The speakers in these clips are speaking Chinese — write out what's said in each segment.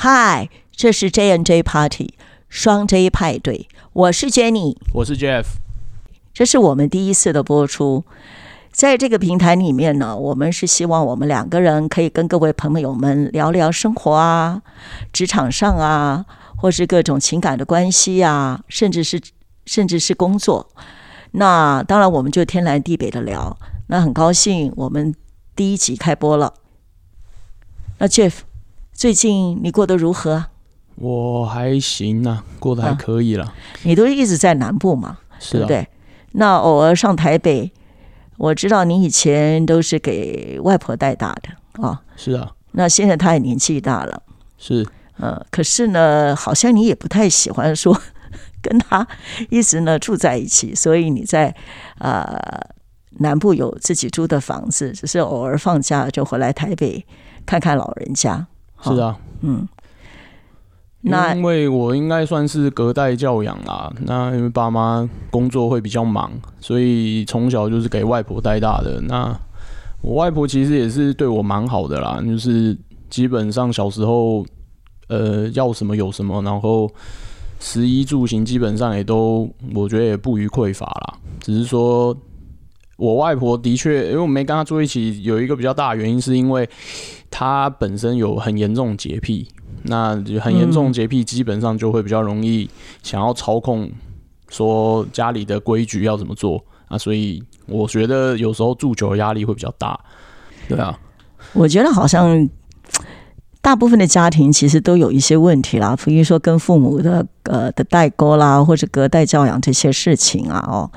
嗨，这是 J N J Party 双 J 派对，我是 Jenny，我是 Jeff，这是我们第一次的播出。在这个平台里面呢，我们是希望我们两个人可以跟各位朋友们聊聊生活啊、职场上啊，或是各种情感的关系啊，甚至是甚至是工作。那当然，我们就天南地北的聊。那很高兴，我们第一集开播了。那 Jeff，最近你过得如何？我还行啊，过得还可以了。你都一直在南部嘛，对是啊不，对？那偶尔上台北，我知道你以前都是给外婆带大的啊、是啊，那现在她也年纪大了，是呃，可是呢，好像你也不太喜欢说跟她一直呢住在一起，所以你在呃南部有自己租的房子，只是偶尔放假就回来台北看看老人家。是啊。嗯，那因为我应该算是隔代教养啦，那因为爸妈工作会比较忙，所以从小就是给外婆带大的。那我外婆其实也是对我蛮好的啦，就是基本上小时候，呃，要什么有什么，然后食衣住行基本上也都，我觉得也不予匮乏啦。只是说我外婆的确，因为我没跟她住一起，有一个比较大的原因，是因为她本身有很严重洁癖。那就很严重洁癖，基本上就会比较容易想要操控，说家里的规矩要怎么做啊，所以我觉得有时候住久了压力会比较大。对啊，我觉得好像大部分的家庭其实都有一些问题啦，比如说跟父母的呃的代沟啦，或者隔代教养这些事情啊，哦，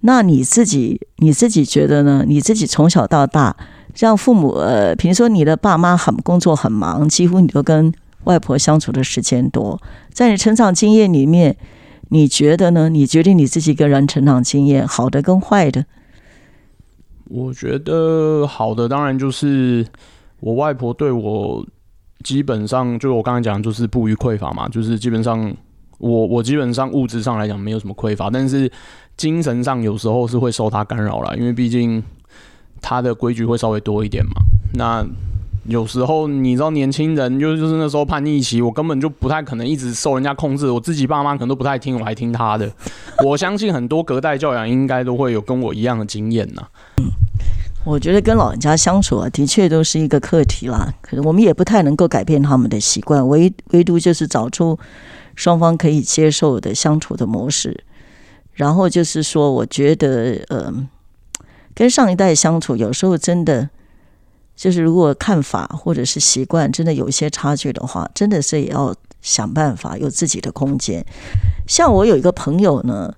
那你自己你自己觉得呢？你自己从小到大，让父母呃，比如说你的爸妈很工作很忙，几乎你都跟外婆相处的时间多，在你成长经验里面，你觉得呢？你决定你自己个人成长经验好的跟坏的？我觉得好的当然就是我外婆对我基本上就我刚才讲，就是不予匮乏嘛，就是基本上我我基本上物质上来讲没有什么匮乏，但是精神上有时候是会受他干扰啦，因为毕竟他的规矩会稍微多一点嘛。那有时候你知道年轻人就就是那时候叛逆期，我根本就不太可能一直受人家控制，我自己爸妈可能都不太听，我还听他的。我相信很多隔代教养应该都会有跟我一样的经验呐。我觉得跟老人家相处啊，的确都是一个课题啦。可是我们也不太能够改变他们的习惯，唯唯独就是找出双方可以接受的相处的模式。然后就是说，我觉得，呃，跟上一代相处，有时候真的就是如果看法或者是习惯真的有一些差距的话，真的是也要想办法有自己的空间。像我有一个朋友呢，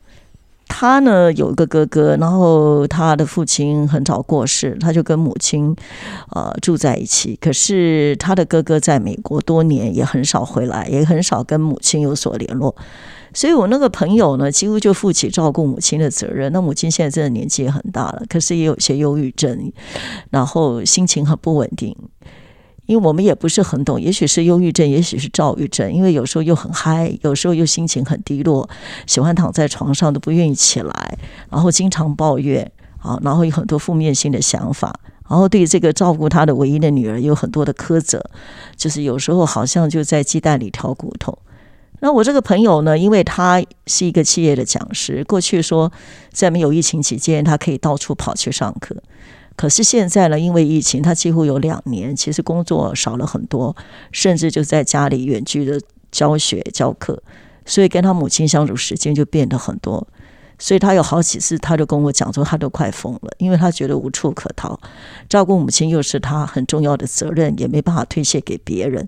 他呢有一个哥哥，然后他的父亲很早过世，他就跟母亲呃住在一起。可是他的哥哥在美国多年，也很少回来，也很少跟母亲有所联络。所以我那个朋友呢，几乎就负起照顾母亲的责任。那母亲现在真的年纪也很大了，可是也有些忧郁症，然后心情很不稳定。因为我们也不是很懂，也许是忧郁症，也许是躁郁症。因为有时候又很嗨，有时候又心情很低落，喜欢躺在床上都不愿意起来，然后经常抱怨啊，然后有很多负面性的想法，然后对这个照顾他的唯一的女儿有很多的苛责，就是有时候好像就在鸡蛋里挑骨头。那我这个朋友呢，因为他是一个企业的讲师，过去说在没有疫情期间，他可以到处跑去上课。可是现在呢，因为疫情，他几乎有两年，其实工作少了很多，甚至就在家里远距的教学教课，所以跟他母亲相处时间就变得很多。所以他有好几次，他就跟我讲说，他都快疯了，因为他觉得无处可逃，照顾母亲又是他很重要的责任，也没办法推卸给别人。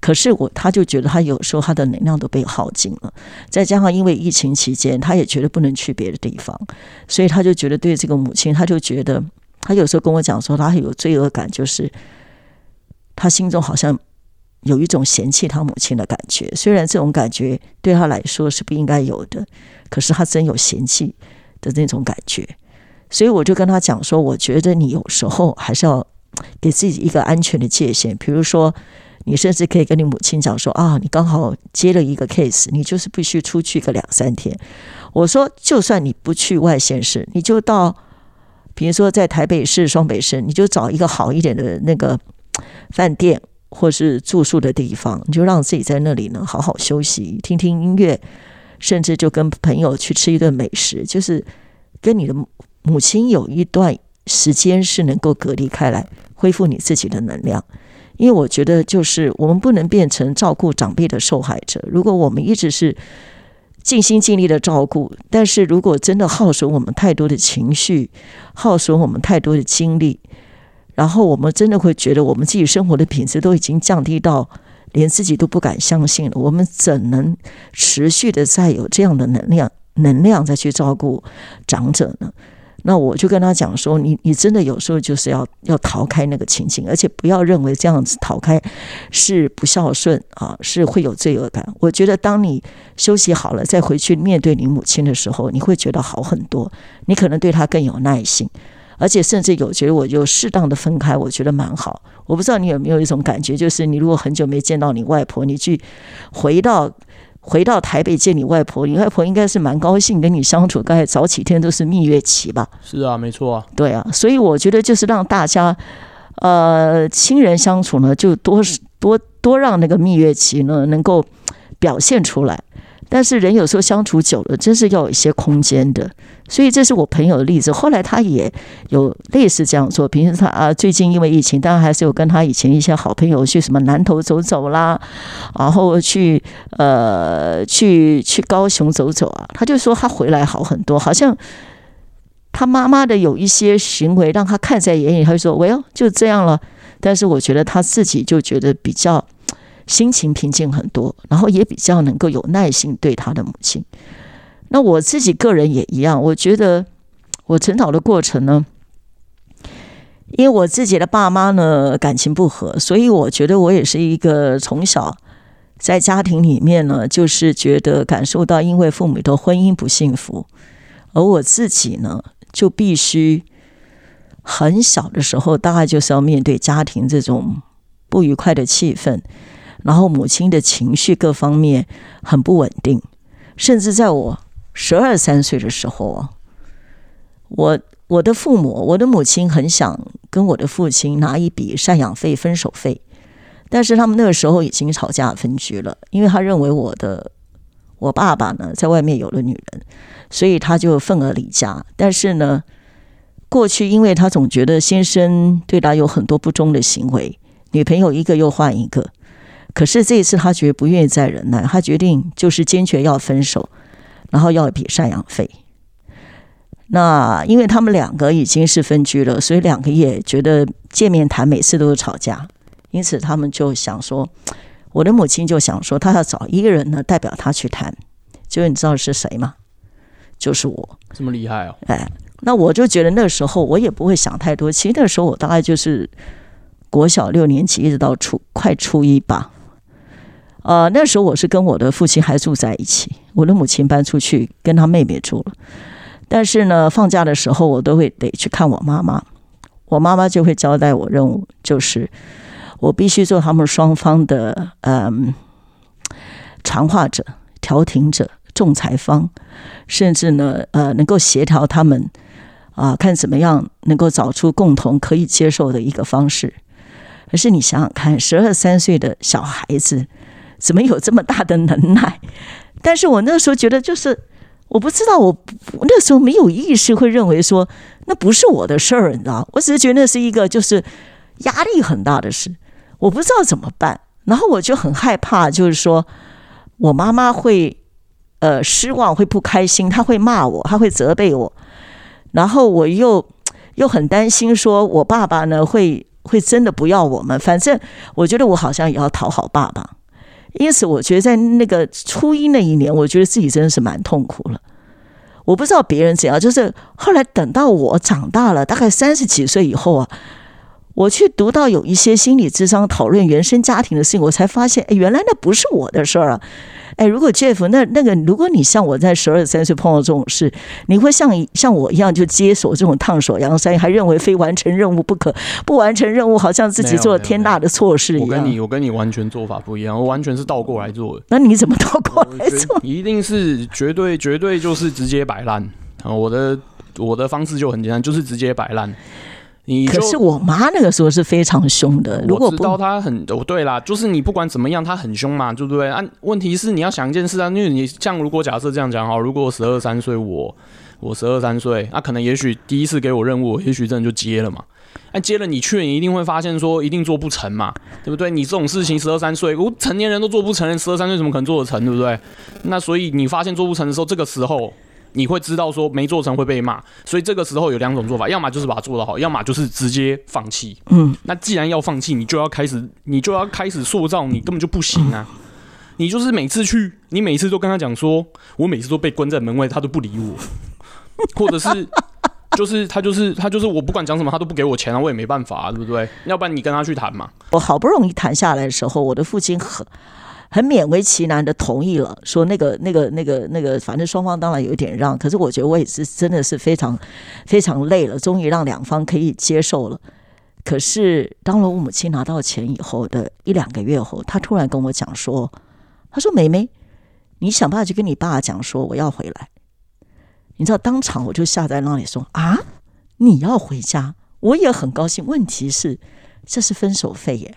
可是我，他就觉得他有时候他的能量都被耗尽了，再加上因为疫情期间，他也觉得不能去别的地方，所以他就觉得对这个母亲，他就觉得他有时候跟我讲说，他有罪恶感，就是他心中好像有一种嫌弃他母亲的感觉。虽然这种感觉对他来说是不应该有的，可是他真有嫌弃的那种感觉。所以我就跟他讲说，我觉得你有时候还是要给自己一个安全的界限，比如说。你甚至可以跟你母亲讲说啊，你刚好接了一个 case，你就是必须出去个两三天。我说，就算你不去外县市，你就到，比如说在台北市、双北市，你就找一个好一点的那个饭店或是住宿的地方，你就让自己在那里呢好好休息，听听音乐，甚至就跟朋友去吃一顿美食，就是跟你的母亲有一段时间是能够隔离开来，恢复你自己的能量。因为我觉得，就是我们不能变成照顾长辈的受害者。如果我们一直是尽心尽力的照顾，但是如果真的耗损我们太多的情绪，耗损我们太多的精力。然后我们真的会觉得，我们自己生活的品质都已经降低到连自己都不敢相信了。我们怎能持续的再有这样的能量、能量再去照顾长者呢？那我就跟他讲说：，你你真的有时候就是要要逃开那个情境，而且不要认为这样子逃开是不孝顺啊，是会有罪恶感。我觉得当你休息好了，再回去面对你母亲的时候，你会觉得好很多，你可能对她更有耐心。而且甚至有觉得我就适当的分开，我觉得蛮好。我不知道你有没有一种感觉，就是你如果很久没见到你外婆，你去回到回到台北见你外婆，你外婆应该是蛮高兴跟你相处。刚才早几天都是蜜月期吧？是啊，没错啊。对啊，所以我觉得就是让大家呃亲人相处呢，就多多多让那个蜜月期呢能够表现出来。但是人有时候相处久了，真是要有一些空间的。所以这是我朋友的例子。后来他也有类似这样做。平时他啊，最近因为疫情，当然还是有跟他以前一些好朋友去什么南头走走啦，然后去呃去去高雄走走啊。他就说他回来好很多，好像他妈妈的有一些行为让他看在眼里，他就说：“喂，就这样了。”但是我觉得他自己就觉得比较心情平静很多，然后也比较能够有耐心对他的母亲。那我自己个人也一样，我觉得我成长的过程呢，因为我自己的爸妈呢感情不和，所以我觉得我也是一个从小在家庭里面呢，就是觉得感受到因为父母的婚姻不幸福，而我自己呢就必须很小的时候，大概就是要面对家庭这种不愉快的气氛，然后母亲的情绪各方面很不稳定，甚至在我。十二三岁的时候啊，我我的父母，我的母亲很想跟我的父亲拿一笔赡养费、分手费，但是他们那个时候已经吵架分居了，因为他认为我的我爸爸呢在外面有了女人，所以他就愤而离家。但是呢，过去因为他总觉得先生对他有很多不忠的行为，女朋友一个又换一个，可是这一次他觉得不愿意再忍耐，他决定就是坚决要分手。然后要一笔赡养费，那因为他们两个已经是分居了，所以两个也觉得见面谈每次都是吵架，因此他们就想说，我的母亲就想说，她要找一个人呢代表她去谈，结果你知道是谁吗？就是我，这么厉害哦！哎，那我就觉得那时候我也不会想太多，其实那时候我大概就是国小六年级，一直到初快初一吧。呃，那时候我是跟我的父亲还住在一起，我的母亲搬出去跟他妹妹住了。但是呢，放假的时候我都会得去看我妈妈，我妈妈就会交代我任务，就是我必须做他们双方的嗯传话者、调停者、仲裁方，甚至呢呃能够协调他们啊，看怎么样能够找出共同可以接受的一个方式。可是你想想看，十二三岁的小孩子。怎么有这么大的能耐？但是我那时候觉得，就是我不知道，我那时候没有意识会认为说那不是我的事儿，你知道？我只是觉得那是一个就是压力很大的事，我不知道怎么办。然后我就很害怕，就是说我妈妈会呃失望，会不开心，她会骂我，她会责备我。然后我又又很担心，说我爸爸呢会会真的不要我们。反正我觉得我好像也要讨好爸爸。因此，我觉得在那个初一那一年，我觉得自己真的是蛮痛苦了。我不知道别人怎样，就是后来等到我长大了，大概三十几岁以后啊，我去读到有一些心理智商讨论原生家庭的事情，我才发现，哎，原来那不是我的事儿啊。哎，如果 Jeff，那那个，如果你像我在十二三岁碰到这种事，你会像像我一样就接手这种烫手洋山，还认为非完成任务不可，不完成任务好像自己做了天大的错事一样。我跟你，我跟你完全做法不一样，我完全是倒过来做的。那你怎么倒过来做？一定是绝对绝对就是直接摆烂啊！我的我的方式就很简单，就是直接摆烂。你可是我妈那个时候是非常凶的。如果知道她很哦，对啦，就是你不管怎么样，她很凶嘛，对不对？啊，问题是你要想一件事啊，因为你像如果假设这样讲哈，如果十二三岁，我我十二三岁，那可能也许第一次给我任务，也许真的就接了嘛。那接了你去，你一定会发现说一定做不成嘛，对不对？你这种事情十二三岁，我成年人都做不成，十二三岁怎么可能做得成，对不对？那所以你发现做不成的时候，这个时候。你会知道说没做成会被骂，所以这个时候有两种做法，要么就是把它做得好，要么就是直接放弃。嗯，那既然要放弃，你就要开始，你就要开始塑造你根本就不行啊！你就是每次去，你每次都跟他讲说，我每次都被关在门外，他都不理我，或者是 就是他就是他就是我不管讲什么，他都不给我钱啊，我也没办法，对不对？要不然你跟他去谈嘛。我好不容易谈下来的时候，我的父亲很。很勉为其难的同意了，说那个、那个、那个、那个，反正双方当然有点让，可是我觉得我也是真的是非常非常累了，终于让两方可以接受了。可是当了我母亲拿到钱以后的一两个月后，她突然跟我讲说：“她说妹妹，你想办法去跟你爸讲说我要回来。”你知道，当场我就吓在那里说：“啊，你要回家？我也很高兴。问题是这是分手费耶。”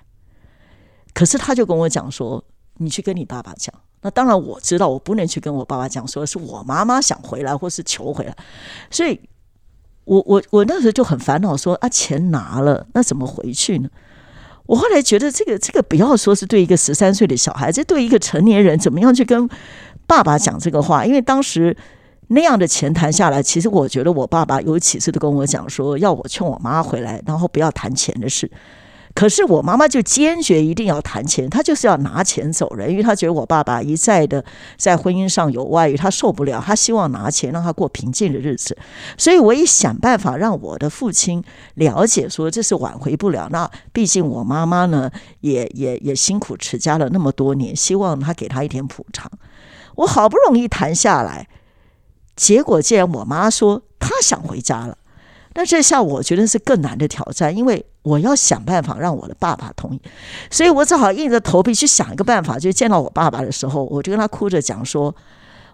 可是他就跟我讲说。你去跟你爸爸讲，那当然我知道，我不能去跟我爸爸讲，说是我妈妈想回来，或是求回来。所以，我我我那时候就很烦恼，说啊，钱拿了，那怎么回去呢？我后来觉得，这个这个不要说是对一个十三岁的小孩，这对一个成年人，怎么样去跟爸爸讲这个话？因为当时那样的钱谈下来，其实我觉得我爸爸有几次都跟我讲说，要我劝我妈回来，然后不要谈钱的事。可是我妈妈就坚决一定要谈钱，她就是要拿钱走人，因为她觉得我爸爸一再的在婚姻上有外遇，她受不了，她希望拿钱让他过平静的日子。所以我也想办法让我的父亲了解，说这是挽回不了。那毕竟我妈妈呢，也也也辛苦持家了那么多年，希望他给她一点补偿。我好不容易谈下来，结果既然我妈说她想回家了。那这下我觉得是更难的挑战，因为我要想办法让我的爸爸同意，所以我只好硬着头皮去想一个办法。就见到我爸爸的时候，我就跟他哭着讲说：“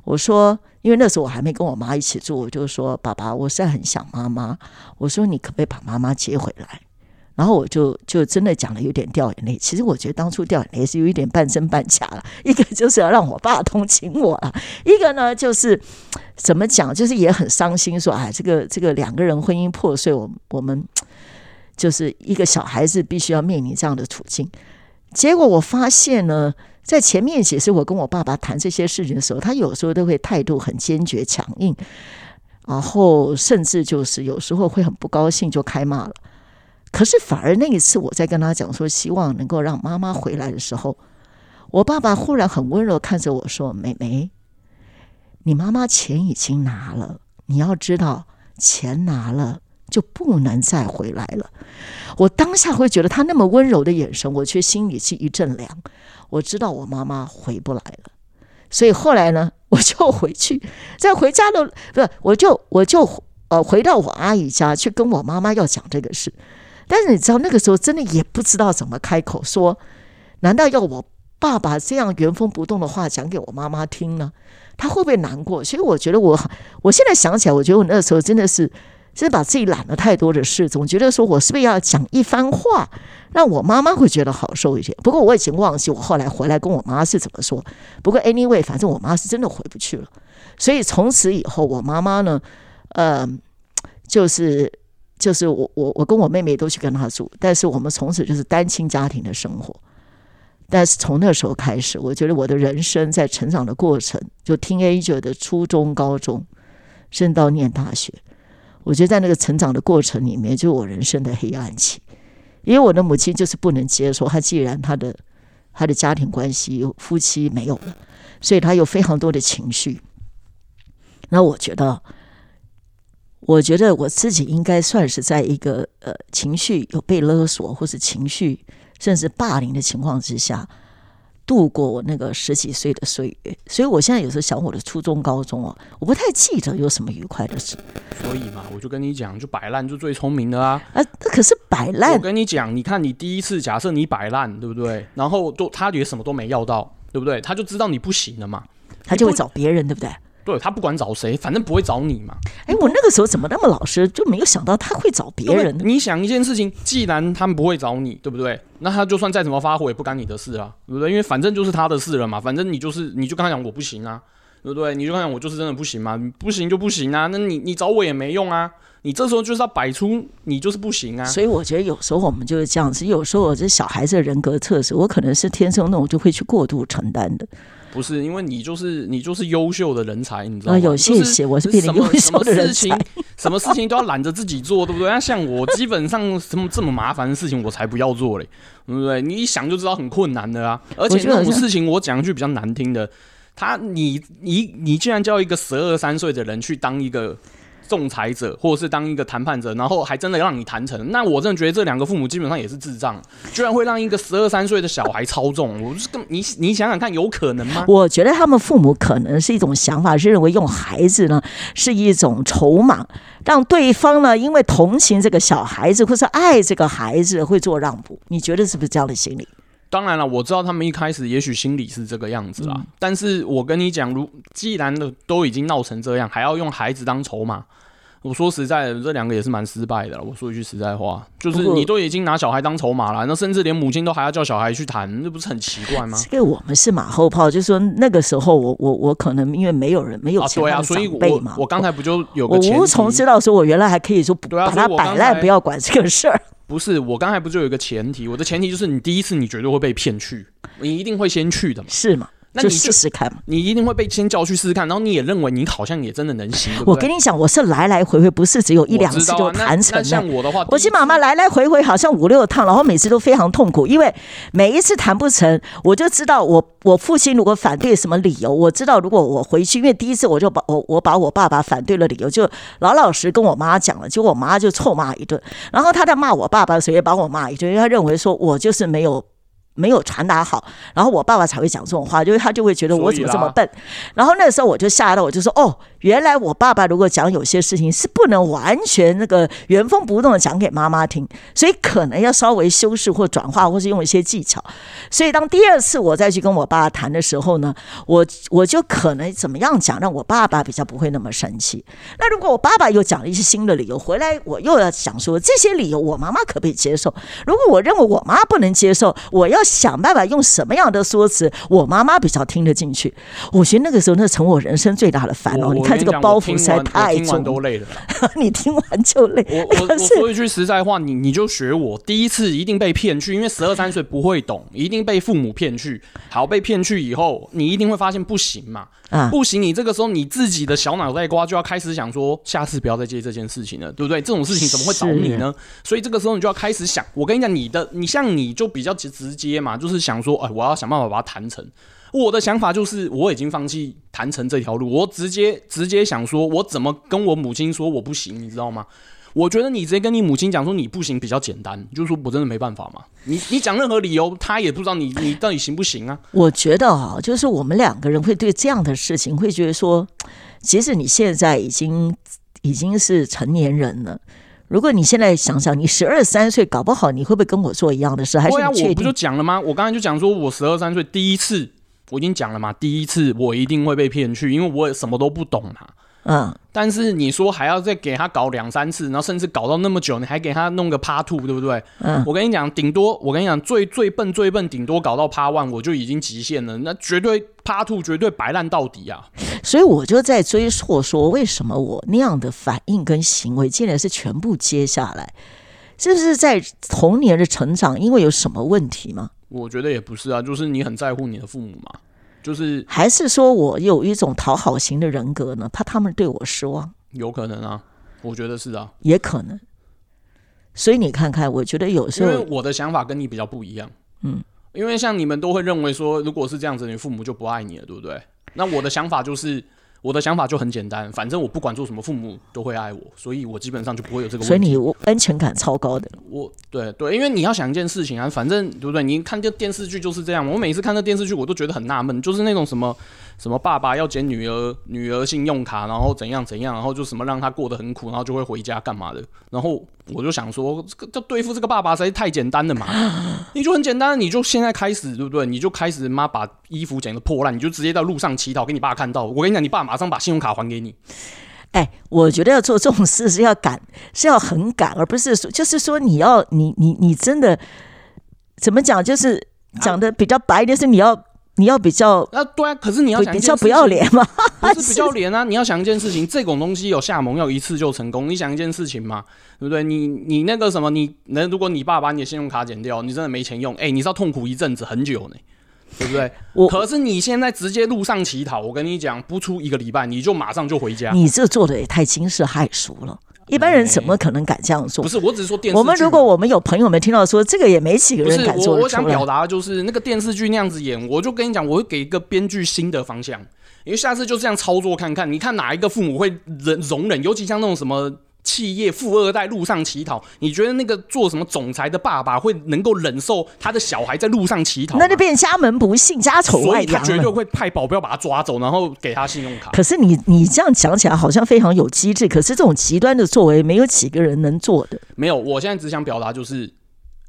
我说，因为那时候我还没跟我妈一起住，我就说，爸爸，我现在很想妈妈。我说，你可不可以把妈妈接回来？”然后我就就真的讲了有点掉眼泪。其实我觉得当初掉眼泪是有一点半真半假了。一个就是要让我爸同情我了，一个呢就是怎么讲，就是也很伤心，说哎，这个这个两个人婚姻破碎，我我们 就是一个小孩子必须要面临这样的处境。结果我发现呢，在前面其实我跟我爸爸谈这些事情的时候，他有时候都会态度很坚决强硬，然后甚至就是有时候会很不高兴就开骂了。可是反而那一次，我在跟他讲说希望能够让妈妈回来的时候，我爸爸忽然很温柔看着我说：“妹妹，你妈妈钱已经拿了，你要知道，钱拿了就不能再回来了。”我当下会觉得他那么温柔的眼神，我却心里是一阵凉。我知道我妈妈回不来了，所以后来呢，我就回去，在回家的不是，我就我就呃回到我阿姨家去跟我妈妈要讲这个事。但是你知道那个时候真的也不知道怎么开口说，难道要我爸爸这样原封不动的话讲给我妈妈听呢？他会不会难过？所以我觉得我我现在想起来，我觉得我那个时候真的是，真的把自己揽了太多的事，总觉得说我是不是要讲一番话，让我妈妈会觉得好受一点。不过我已经忘记我后来回来跟我妈是怎么说。不过 anyway，反正我妈是真的回不去了。所以从此以后，我妈妈呢，呃，就是。就是我我我跟我妹妹都去跟他住，但是我们从此就是单亲家庭的生活。但是从那时候开始，我觉得我的人生在成长的过程，就听 A 者的初中、高中，升到念大学，我觉得在那个成长的过程里面，就我人生的黑暗期。因为我的母亲就是不能接受，她既然她的她的家庭关系夫妻没有了，所以她有非常多的情绪。那我觉得。我觉得我自己应该算是在一个呃情绪有被勒索，或是情绪甚至霸凌的情况之下度过我那个十几岁的岁月。所以我现在有时候想我的初中、高中啊，我不太记得有什么愉快的事。所以嘛，我就跟你讲，就摆烂就最聪明的啊！啊，那可是摆烂。我跟你讲，你看你第一次假设你摆烂，对不对？然后都他也什么都没要到，对不对？他就知道你不行了嘛，他就会找别人，对不对？对他不管找谁，反正不会找你嘛。哎，我那个时候怎么那么老实，就没有想到他会找别人呢？你想一件事情，既然他们不会找你，对不对？那他就算再怎么发火，也不干你的事啊，对不对？因为反正就是他的事了嘛，反正你就是你就跟他讲我不行啊，对不对？你就跟他讲我就是真的不行嘛，不行就不行啊，那你你找我也没用啊。你这时候就是要摆出你就是不行啊，所以我觉得有时候我们就是这样子，有时候我这小孩子的人格测试，我可能是天生那种就会去过度承担的。不是，因为你就是你就是优秀的人才，你知道吗？有谢谢，我是变得优秀的人才。什么事情都要揽着自己做，对不对？那像我基本上什么这么麻烦的事情，我才不要做嘞，对不对？你一想就知道很困难的啊。而且这种事情，我讲一句比较难听的，他你你你竟然叫一个十二三岁的人去当一个。仲裁者，或者是当一个谈判者，然后还真的让你谈成，那我真的觉得这两个父母基本上也是智障，居然会让一个十二三岁的小孩操纵，我是跟你你想想看，有可能吗？我觉得他们父母可能是一种想法，是认为用孩子呢是一种筹码，让对方呢因为同情这个小孩子，或是爱这个孩子，会做让步。你觉得是不是这样的心理？当然了，我知道他们一开始也许心里是这个样子啦，但是我跟你讲，如既然的都已经闹成这样，还要用孩子当筹码，我说实在的，这两个也是蛮失败的。我说一句实在话，就是你都已经拿小孩当筹码了，那甚至连母亲都还要叫小孩去谈，那不是很奇怪吗？这个我们是马后炮，就是说那个时候我我我可能因为没有人没有钱啊，所以我我刚才不就有个我无从知道说我原来还可以说把他摆烂，不要管这个事儿。不是，我刚才不就有一个前提？我的前提就是你第一次你绝对会被骗去，你一定会先去的嘛？是吗？那你试试看嘛，你一定会被先叫去试试看，然后你也认为你好像也真的能行。我跟你讲，我是来来回回，不是只有一两次就谈成的。像我的话，我亲妈妈来来回回好像五六趟，然后每次都非常痛苦，因为每一次谈不成，我就知道我我父亲如果反对什么理由，我知道如果我回去，因为第一次我就把我我把我爸爸反对了理由就老老实跟我妈讲了，结果我妈就臭骂一顿，然后他在骂我爸爸的时候也把我骂一顿，因为他认为说我就是没有。没有传达好，然后我爸爸才会讲这种话，因为他就会觉得我怎么这么笨。然后那时候我就吓到，我就说：“哦，原来我爸爸如果讲有些事情是不能完全那个原封不动的讲给妈妈听，所以可能要稍微修饰或转化，或是用一些技巧。所以当第二次我再去跟我爸爸谈的时候呢，我我就可能怎么样讲，让我爸爸比较不会那么生气。那如果我爸爸又讲了一些新的理由回来，我又要想说这些理由我妈妈可不可以接受？如果我认为我妈不能接受，我要。想办法用什么样的说辞，我妈妈比较听得进去。我觉得那个时候，那成我人生最大的烦恼。你看这个包袱实在太重，都累了。你听完就累。我我 我说一句实在话，你你就学我，第一次一定被骗去，因为十二三岁不会懂，一定被父母骗去。好，被骗去以后，你一定会发现不行嘛。啊，不行！你这个时候你自己的小脑袋瓜就要开始想说，下次不要再接这件事情了，对不对？这种事情怎么会找你呢？所以这个时候你就要开始想。我跟你讲，你的你像你就比较直直接爹嘛，就是想说，哎，我要想办法把它谈成。我的想法就是，我已经放弃谈成这条路，我直接直接想说，我怎么跟我母亲说我不行，你知道吗？我觉得你直接跟你母亲讲说你不行比较简单，就是说我真的没办法嘛。你你讲任何理由，他也不知道你你到底行不行啊。我觉得哈，就是我们两个人会对这样的事情会觉得说，其实你现在已经已经是成年人了。如果你现在想想，你十二三岁，搞不好你会不会跟我做一样的事？还是我不就讲了吗？我刚才就讲说我十二三岁第一次，我已经讲了嘛，第一次我一定会被骗去，因为我什么都不懂嘛。嗯，但是你说还要再给他搞两三次，然后甚至搞到那么久，你还给他弄个趴 two，对不对？嗯，我跟你讲，顶多我跟你讲，最最笨最笨，顶多搞到趴 one，我就已经极限了。那绝对趴 two，绝对白烂到底啊！所以我就在追溯说，为什么我那样的反应跟行为，竟然是全部接下来，这是在童年的成长，因为有什么问题吗？我觉得也不是啊，就是你很在乎你的父母嘛。就是还是说我有一种讨好型的人格呢？怕他们对我失望？有可能啊，我觉得是啊，也可能。所以你看看，我觉得有时候我的想法跟你比较不一样。嗯，因为像你们都会认为说，如果是这样子，你父母就不爱你了，对不对？那我的想法就是。我的想法就很简单，反正我不管做什么，父母都会爱我，所以我基本上就不会有这个问题。所以你安全感超高的。我对对，因为你要想一件事情啊，反正对不对？你看这电视剧就是这样。我每次看这电视剧，我都觉得很纳闷，就是那种什么什么爸爸要捡女儿女儿信用卡，然后怎样怎样，然后就什么让他过得很苦，然后就会回家干嘛的。然后我就想说，这对付这个爸爸实在太简单了嘛，你就很简单，你就现在开始，对不对？你就开始妈把衣服剪得破烂，你就直接在路上乞讨给你爸看到。我跟你讲，你爸马上把信用卡还给你。哎，我觉得要做这种事是要敢，是要很敢，而不是说，就是说你要你你你真的怎么讲？就是讲的比较白一点，是你要你要比较啊，对啊。可是你要想 比较不要脸嘛，不是比较脸啊？你要想一件事情，这种东西有下蒙，要一次就成功。你想一件事情嘛，对不对？你你那个什么，你能如果你爸把你的信用卡剪掉，你真的没钱用，哎，你是要痛苦一阵子很久呢。对不对？我可是你现在直接路上乞讨，我跟你讲，不出一个礼拜，你就马上就回家。你这做的也太惊世骇俗了，一般人怎么可能敢这样做？不是，我只是说电视。我们如果我们有朋友们听到说这个，也没几个人敢做。我想表达就是那个电视剧那样子演，我就跟你讲，我会给一个编剧新的方向，因为下次就这样操作看看，你看哪一个父母会忍容忍，尤其像那种什么。企业富二代路上乞讨，你觉得那个做什么总裁的爸爸会能够忍受他的小孩在路上乞讨？那就变家门不幸，家丑外扬他绝对会派保镖把他抓走，然后给他信用卡。可是你你这样讲起来好像非常有机智，可是这种极端的作为，没有几个人能做的。没有，我现在只想表达就是，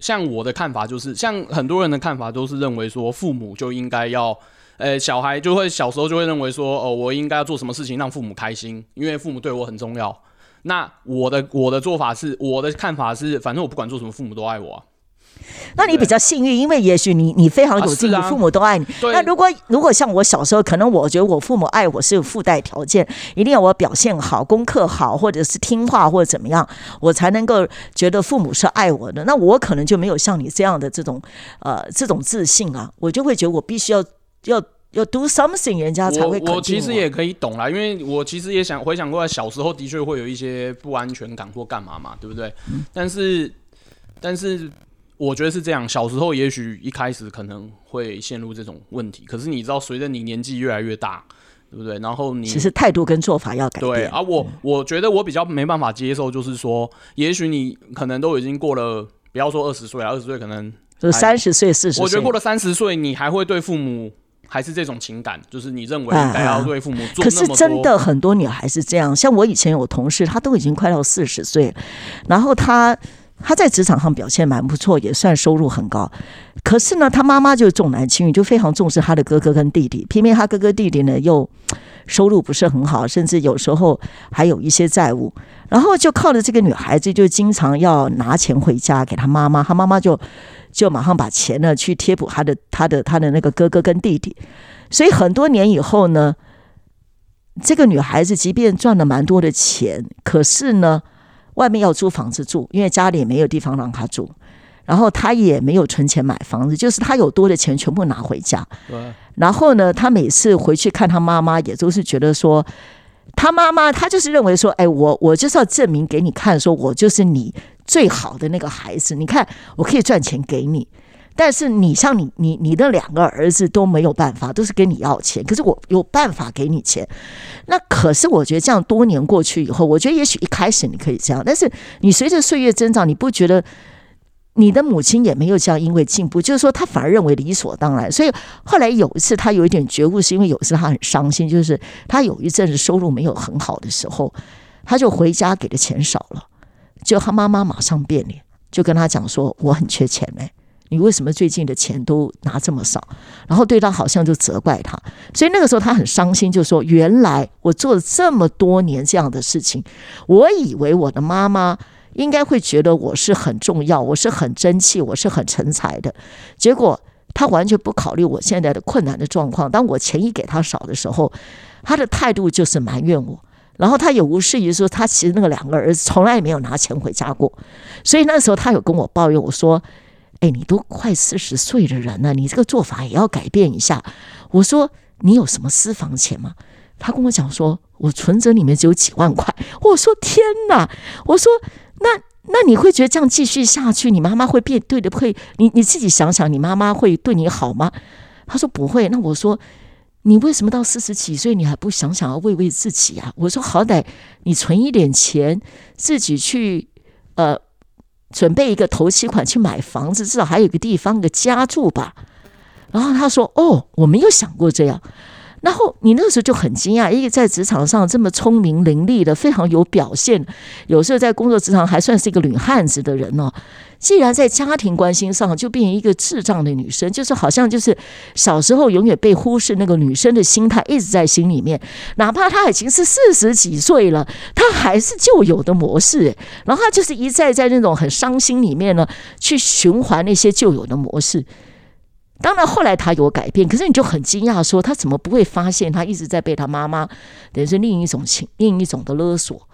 像我的看法就是，像很多人的看法都是认为说，父母就应该要，呃，小孩就会小时候就会认为说，哦，我应该要做什么事情让父母开心，因为父母对我很重要。那我的我的做法是，我的看法是，反正我不管做什么，父母都爱我。那你比较幸运，因为也许你你非常有劲，你父母都爱你。那如果如果像我小时候，可能我觉得我父母爱我是有附带条件，一定要我表现好，功课好，或者是听话或者怎么样，我才能够觉得父母是爱我的。那我可能就没有像你这样的这种呃这种自信啊，我就会觉得我必须要要。要 do something，人家才会我我其实也可以懂啦，因为我其实也想回想过来，小时候的确会有一些不安全感或干嘛嘛，对不对？但是但是我觉得是这样，小时候也许一开始可能会陷入这种问题，可是你知道，随着你年纪越来越大，对不对？然后你其实态度跟做法要改变。对啊，我我觉得我比较没办法接受，就是说，也许你可能都已经过了，不要说二十岁啊，二十岁可能就三十岁、四十岁，我觉得过了三十岁，你还会对父母。还是这种情感，就是你认为应该要对父母做。可是真的很多女孩是这样，像我以前有同事，她都已经快到四十岁，然后她她在职场上表现蛮不错，也算收入很高。可是呢，她妈妈就重男轻女，就非常重视她的哥哥跟弟弟，偏偏她哥哥弟弟呢又收入不是很好，甚至有时候还有一些债务，然后就靠着这个女孩子，就经常要拿钱回家给她妈妈，她妈妈就。就马上把钱呢去贴补他的他的他的那个哥哥跟弟弟，所以很多年以后呢，这个女孩子即便赚了蛮多的钱，可是呢，外面要租房子住，因为家里没有地方让他住，然后他也没有存钱买房子，就是他有多的钱全部拿回家。然后呢，他每次回去看他妈妈，也都是觉得说，他妈妈他就是认为说，哎，我我就是要证明给你看，说我就是你。最好的那个孩子，你看，我可以赚钱给你，但是你像你你你的两个儿子都没有办法，都是跟你要钱，可是我有办法给你钱。那可是我觉得这样多年过去以后，我觉得也许一开始你可以这样，但是你随着岁月增长，你不觉得你的母亲也没有这样因为进步，就是说他反而认为理所当然。所以后来有一次他有一点觉悟，是因为有一次他很伤心，就是他有一阵子收入没有很好的时候，他就回家给的钱少了。就他妈妈马上变脸，就跟他讲说：“我很缺钱嘞，你为什么最近的钱都拿这么少？”然后对他好像就责怪他，所以那个时候他很伤心，就说：“原来我做了这么多年这样的事情，我以为我的妈妈应该会觉得我是很重要，我是很争气，我是很成才的。结果他完全不考虑我现在的困难的状况。当我钱一给他少的时候，他的态度就是埋怨我。”然后他也无视于说，他其实那个两个儿子从来也没有拿钱回家过，所以那时候他有跟我抱怨我说：“哎，你都快四十岁的人了，你这个做法也要改变一下。”我说：“你有什么私房钱吗？”他跟我讲说：“我存折里面只有几万块。”我说：“天哪！”我说：“那那你会觉得这样继续下去，你妈妈会变对的？会你你自己想想，你妈妈会对你好吗？”他说：“不会。”那我说。你为什么到四十几岁，你还不想想要慰慰自己啊？我说，好歹你存一点钱，自己去呃准备一个头期款去买房子，至少还有个地方个家住吧。然后他说：“哦，我没有想过这样。”然后你那个时候就很惊讶，一个在职场上这么聪明伶俐的、非常有表现，有时候在工作职场还算是一个女汉子的人哦，既然在家庭关心上就变成一个智障的女生，就是好像就是小时候永远被忽视那个女生的心态一直在心里面，哪怕她已经是四十几岁了，她还是旧有的模式，然后她就是一再在那种很伤心里面呢，去循环那些旧有的模式。当然，后来他有改变，可是你就很惊讶，说他怎么不会发现他一直在被他妈妈，等于是另一种情、另一种的勒索，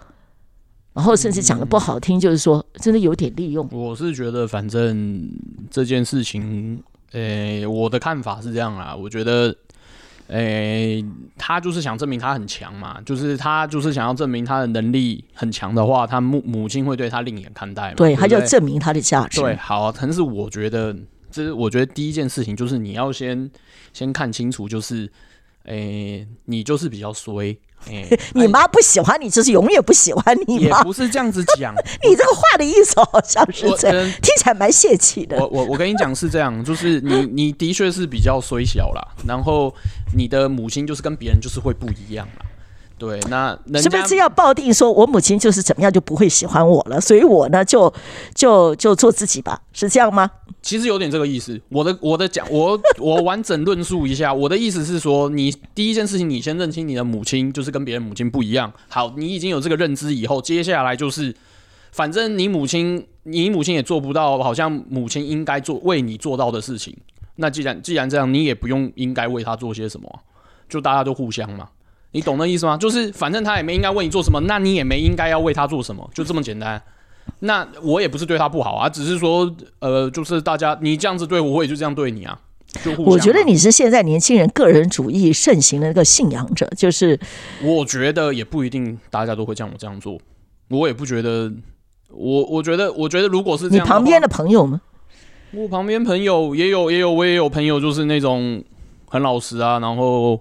然后甚至讲的不好听，就是说真的有点利用。我是觉得，反正这件事情，诶，我的看法是这样啦。我觉得，诶，他就是想证明他很强嘛，就是他就是想要证明他的能力很强的话，他母母亲会对他另眼看待嘛。对，他就要证明他的价值。对，好，但是我觉得。这是我觉得第一件事情，就是你要先先看清楚，就是，诶，你就是比较衰，诶，你妈不喜欢你，就是永远不喜欢你吗？也不是这样子讲，你这个话的意思好像是这样，听起来蛮泄气的。我我我跟你讲是这样，就是你你的确是比较衰小啦，然后你的母亲就是跟别人就是会不一样啦。对，那是不是要抱定说，我母亲就是怎么样就不会喜欢我了，所以我呢就就就做自己吧，是这样吗？其实有点这个意思。我的我的讲，我我完整论述一下，我的意思是说，你第一件事情，你先认清你的母亲就是跟别人母亲不一样。好，你已经有这个认知以后，接下来就是，反正你母亲，你母亲也做不到，好像母亲应该做为你做到的事情。那既然既然这样，你也不用应该为他做些什么，就大家都互相嘛。你懂那意思吗？就是反正他也没应该为你做什么，那你也没应该要为他做什么，就这么简单。那我也不是对他不好啊，只是说，呃，就是大家你这样子对我，我也就这样对你啊。就我觉得你是现在年轻人个人主义盛行的那个信仰者，就是我觉得也不一定大家都会像我这样做。我也不觉得，我我觉得，我觉得如果是你旁边的朋友吗？我旁边朋友也有，也有，我也有朋友，就是那种很老实啊，然后。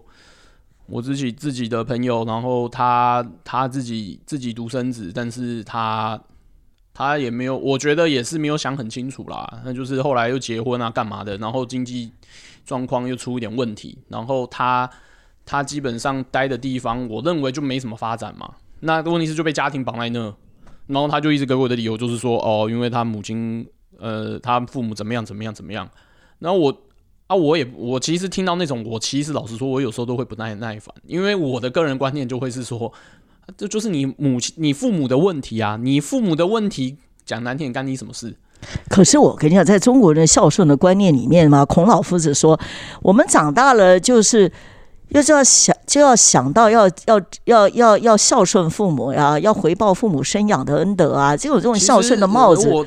我自己自己的朋友，然后他他自己自己独生子，但是他他也没有，我觉得也是没有想很清楚啦。那就是后来又结婚啊，干嘛的？然后经济状况又出一点问题，然后他他基本上待的地方，我认为就没什么发展嘛。那问题是就被家庭绑在那，然后他就一直给我的理由就是说，哦，因为他母亲呃，他父母怎么样怎么样怎么样，然后我。啊，我也我其实听到那种，我其实老实说，我有时候都会不耐耐烦，因为我的个人观念就会是说，这就是你母亲、你父母的问题啊，你父母的问题讲难听，干你什么事？可是我跟你讲，在中国人孝顺的观念里面嘛，孔老夫子说，我们长大了就是。要就要想就要想到要要要要要孝顺父母呀，要回报父母生养的恩德啊，就有这种孝顺的帽子。我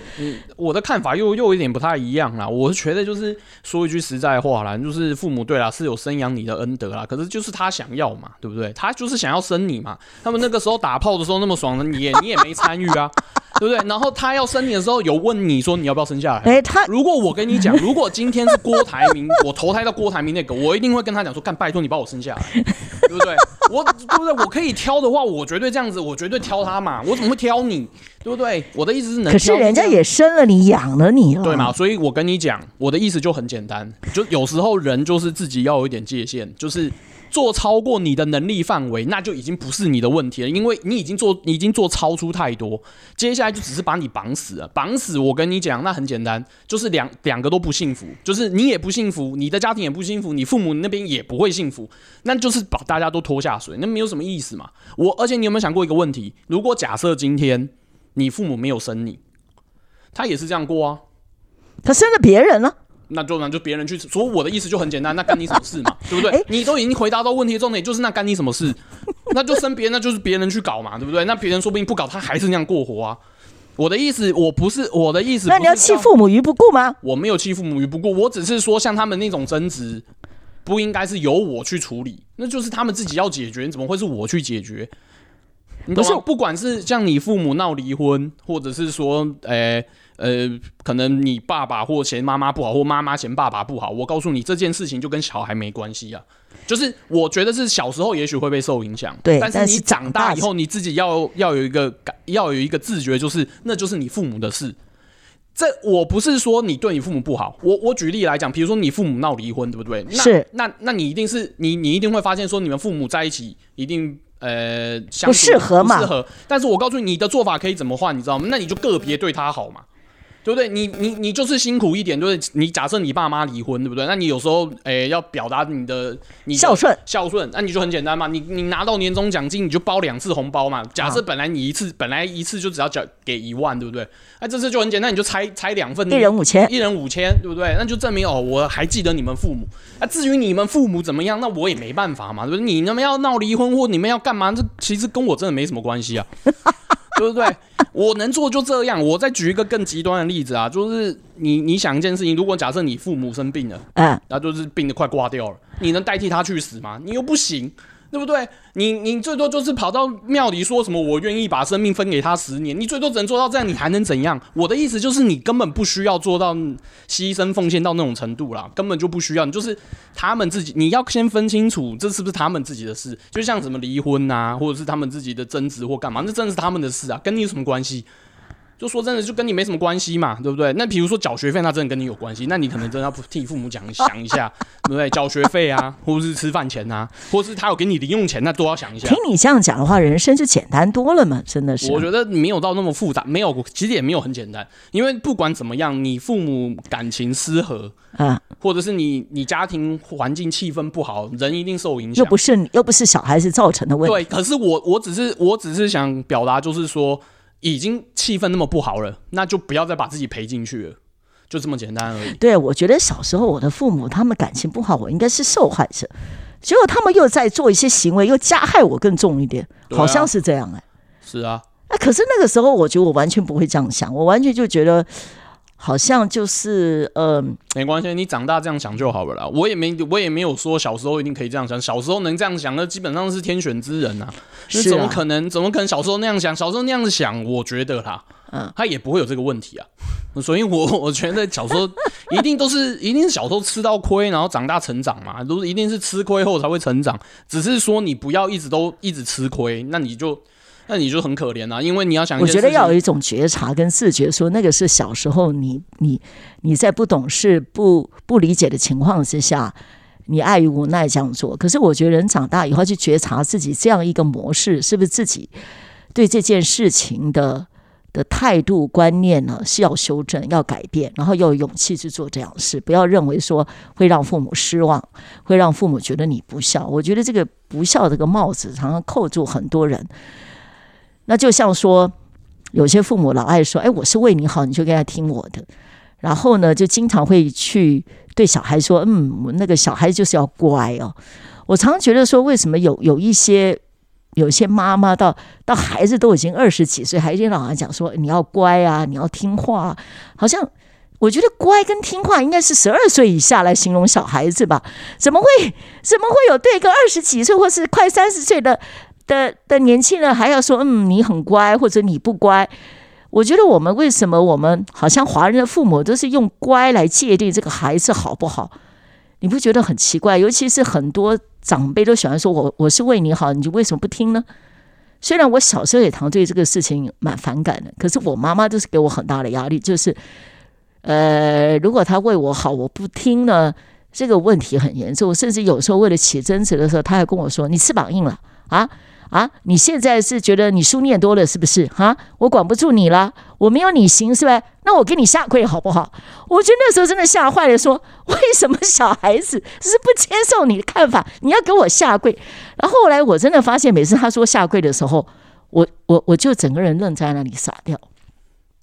我的看法又又有点不太一样啦。我是觉得就是说一句实在话啦，就是父母对啦是有生养你的恩德啦，可是就是他想要嘛，对不对？他就是想要生你嘛。他们那个时候打炮的时候那么爽的，你也 你也没参与啊。对不对？然后他要生你的时候，有问你说你要不要生下来？哎，他如果我跟你讲，如果今天是郭台铭，我投胎到郭台铭那个，我一定会跟他讲说，干拜托你把我生下来，对不对？我对不对？我可以挑的话，我绝对这样子，我绝对挑他嘛，我怎么会挑你？对不对？我的意思是能，可是人家也生了你，养了你了，对嘛？所以我跟你讲，我的意思就很简单，就有时候人就是自己要有一点界限，就是。做超过你的能力范围，那就已经不是你的问题了，因为你已经做，你已经做超出太多，接下来就只是把你绑死了。绑死，我跟你讲，那很简单，就是两两个都不幸福，就是你也不幸福，你的家庭也不幸福，你父母那边也不会幸福，那就是把大家都拖下水，那没有什么意思嘛。我而且你有没有想过一个问题？如果假设今天你父母没有生你，他也是这样过啊，他生了别人了。那就那就别人去，所以我的意思就很简单，那干你什么事嘛，对不对？你都已经回答到问题的重点，就是那干你什么事？那就生别人，那就是别人去搞嘛，对不对？那别人说不定不搞，他还是那样过活啊。我的意思，我不是我的意思。那你要弃父母于不顾吗？我没有弃父母于不顾，我只是说像他们那种争执，不应该是由我去处理，那就是他们自己要解决，怎么会是我去解决？不是，不管是像你父母闹离婚，或者是说，诶。呃，可能你爸爸或嫌妈妈不好，或妈妈嫌爸爸不好。我告诉你，这件事情就跟小孩没关系啊。就是我觉得是小时候也许会被受影响，对。但是你长大以后，你自己要要有一个感，要有一个自觉，就是那就是你父母的事。这我不是说你对你父母不好，我我举例来讲，比如说你父母闹离婚，对不对？那是那那你一定是你你一定会发现说你们父母在一起一定呃相不适合嘛不适合。但是我告诉你，你的做法可以怎么换，你知道吗？那你就个别对他好嘛。对不对？你你你就是辛苦一点，对不对？你假设你爸妈离婚，对不对？那你有时候诶要表达你的你的孝顺孝顺，那你就很简单嘛，你你拿到年终奖金，你就包两次红包嘛。假设本来你一次本来一次就只要缴给一万，对不对？那这次就很简单，你就拆拆两份，一人五千，一人五千，对不对？那就证明哦，我还记得你们父母。那至于你们父母怎么样，那我也没办法嘛，对不对？你们要闹离婚或你们要干嘛，这其实跟我真的没什么关系啊。对不对？我能做就这样。我再举一个更极端的例子啊，就是你你想一件事情，如果假设你父母生病了，嗯，那就是病得快挂掉了，你能代替他去死吗？你又不行，对不对？你你最多就是跑到庙里说什么我愿意把生命分给他十年，你最多只能做到这样，你还能怎样？我的意思就是你根本不需要做到牺牲奉献到那种程度啦，根本就不需要。你就是他们自己，你要先分清楚这是不是他们自己的事，就像什么离婚啊，或者是他们自己的争执或干嘛，那真的是他们的事啊，跟你有什么关系？就说真的，就跟你没什么关系嘛，对不对？那比如说缴学费，那真的跟你有关系，那你可能真的要替父母讲 想一下，对不对？缴学费啊，或者是吃饭钱啊，或者是他有给你零用钱，那都要想一下听。你这样讲的话，人生就简单多了嘛，真的是。我觉得没有到那么复杂，没有，其实也没有很简单，因为不管怎么样，你父母感情失和，啊，或者是你你家庭环境气氛不好，人一定受影响又。不是你，又不是小孩子造成的问题。对，可是我我只是我只是想表达，就是说，已经气氛那么不好了，那就不要再把自己赔进去了，就这么简单而已。对，我觉得小时候我的父母他们感情不好，我应该是受害者，结果他们又在做一些行为，又加害我更重一点，啊好像是这样哎、是啊，啊，可是那个时候我觉得我完全不会这样想，我完全就觉得好像就是嗯、没关系，你长大这样想就好了啦。我也没我也没有说小时候一定可以这样想，小时候能这样想，那基本上是天选之人啊。那怎么可能？怎么可能小时候那样想？小时候那样想，我觉得啦，嗯，他也不会有这个问题啊。所以我 我觉得小时候一定都是一定是小时候吃到亏，然后长大成长嘛，都是一定是吃亏后才会成长。只是说你不要一直都一直吃亏，那你就那你就很可怜啊，因为你要想我觉得要有一种觉察跟自觉，说那个是小时候你你你在不懂事、不不理解的情况之下，你碍于无奈这样做。可是我觉得人长大以后去觉察自己这样一个模式，是不是自己对这件事情的的态度观念呢是要修正、要改变，然后要有勇气去做这样的事，不要认为说会让父母失望，会让父母觉得你不孝。我觉得这个不孝这个帽子常常扣住很多人。那就像说，有些父母老爱说：“哎，我是为你好，你就该听我的。”然后呢，就经常会去对小孩说：“嗯，那个小孩就是要乖哦。”我常常觉得说，为什么有有一些有些妈妈到到孩子都已经二十几岁，还跟老人讲说：“你要乖啊，你要听话。”好像我觉得乖跟听话应该是十二岁以下来形容小孩子吧？怎么会怎么会有对一个二十几岁或是快三十岁的？的的年轻人还要说，嗯，你很乖或者你不乖。我觉得我们为什么我们好像华人的父母都是用乖来界定这个孩子好不好？你不觉得很奇怪？尤其是很多长辈都喜欢说我我是为你好，你就为什么不听呢？虽然我小时候也常对这个事情蛮反感的，可是我妈妈就是给我很大的压力，就是呃，如果他为我好，我不听呢，这个问题很严重。甚至有时候为了起争执的时候，他还跟我说：“你翅膀硬了啊。”啊！你现在是觉得你书念多了是不是？哈，我管不住你了，我没有你行是吧？那我给你下跪好不好？我觉得那时候真的吓坏了说，为什么小孩子是不接受你的看法？你要给我下跪？然后后来我真的发现，每次他说下跪的时候，我我我就整个人愣在那里傻掉，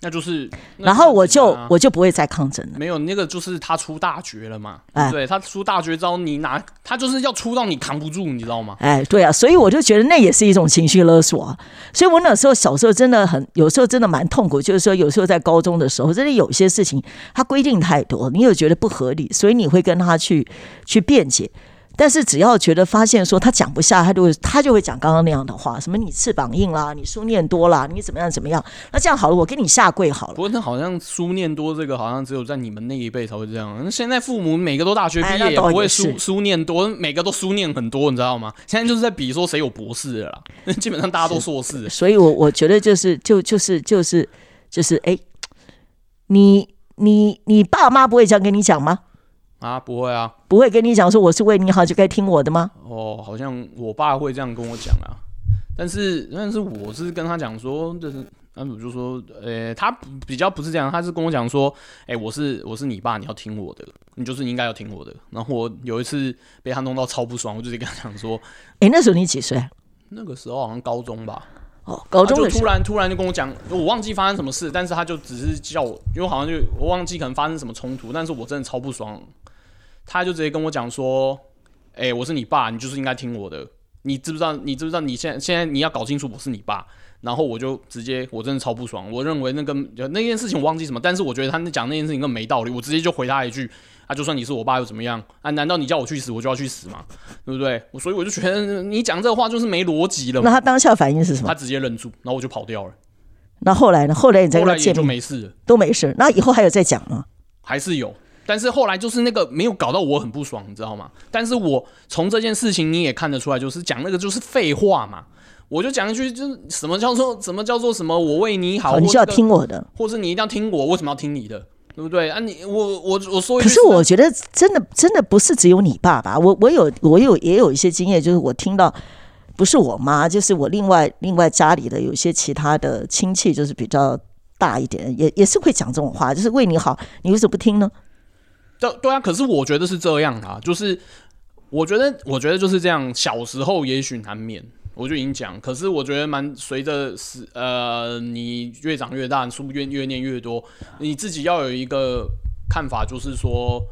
那就是，那然后我就我就不会再抗争了。没有那个就是他出大绝了嘛，哎对他出大绝招，你拿他就是要出到你扛不住，你知道吗？哎，对啊，所以我就觉得那也是一种情绪勒索啊。所以我那时候小时候真的很，有时候真的蛮痛苦。就是说，有时候在高中的时候，真的有些事情他规定太多，你又觉得不合理，所以你会跟他去去辩解。但是只要觉得发现说他讲不下，他就会他就会讲刚刚那样的话，什么你翅膀硬啦，你书念多啦，你怎么样怎么样。那这样好了，我给你下跪好了不。过那好像书念多这个好像只有在你们那一辈才会这样，那现在父母每个都大学毕业也不会书书念多，每个都书念很多，你知道吗？现在就是在比说谁有博士了啦，基本上大家都硕士。所以我我觉得就是就就是就是就是哎。你你你爸妈不会这样跟你讲吗？啊，不会啊，不会跟你讲说我是为你好就该听我的吗？哦，好像我爸会这样跟我讲啊，但是但是我是跟他讲说，就是那我就说，呃、他比较不是这样，他是跟我讲说，哎、我是我是你爸，你要听我的，你就是应该要听我的。然后我有一次被他弄到超不爽，我就直接跟他讲说，诶，那时候你几岁？那个时候好像高中吧，哦，高中他就突。然突然就跟我讲，我忘记发生什么事，但是他就只是叫我，因为好像就我忘记可能发生什么冲突，但是我真的超不爽，他就直接跟我讲说，哎、我是你爸，你就是应该听我的，你知不知道？你知不知道？你现在现在你要搞清楚我是你爸。然后我就直接，我真的超不爽。我认为那个那件事情我忘记什么，但是我觉得他讲那件事情更没道理。我直接就回他一句：啊，就算你是我爸又怎么样？啊，难道你叫我去死，我就要去死吗？对不对？我所以我就觉得你讲这话就是没逻辑了。那他当下反应是什么他？直接愣住，然后我就跑掉了。那后来呢？后来你再后来就跟他见面没事了。都没事。那以后还有再讲吗？还是有，但是后来就是那个没有搞到我很不爽，你知道吗？但是我从这件事情你也看得出来，就是讲那个就是废话嘛。我就讲一句，就是什么叫做什么叫做什么，我为你好，你就要听我的。或是你一定要听我，为什么要听你的？对不对啊你？我我我说一可，是我觉得真的真的不是只有你爸爸，我我有我有也有一些经验，就是我听到不是我妈，就是我另外另外家里的有些其他的亲戚，就是比较大一点，也也是会讲这种话，就是为你好，你为什么不听呢？对对啊，可是我觉得是这样啊，就是我觉得我觉得就是这样，小时候也许难免。我就已经讲，可是我觉得蛮随着时呃，你越长越大，书越越念越多，你自己要有一个看法，就是说，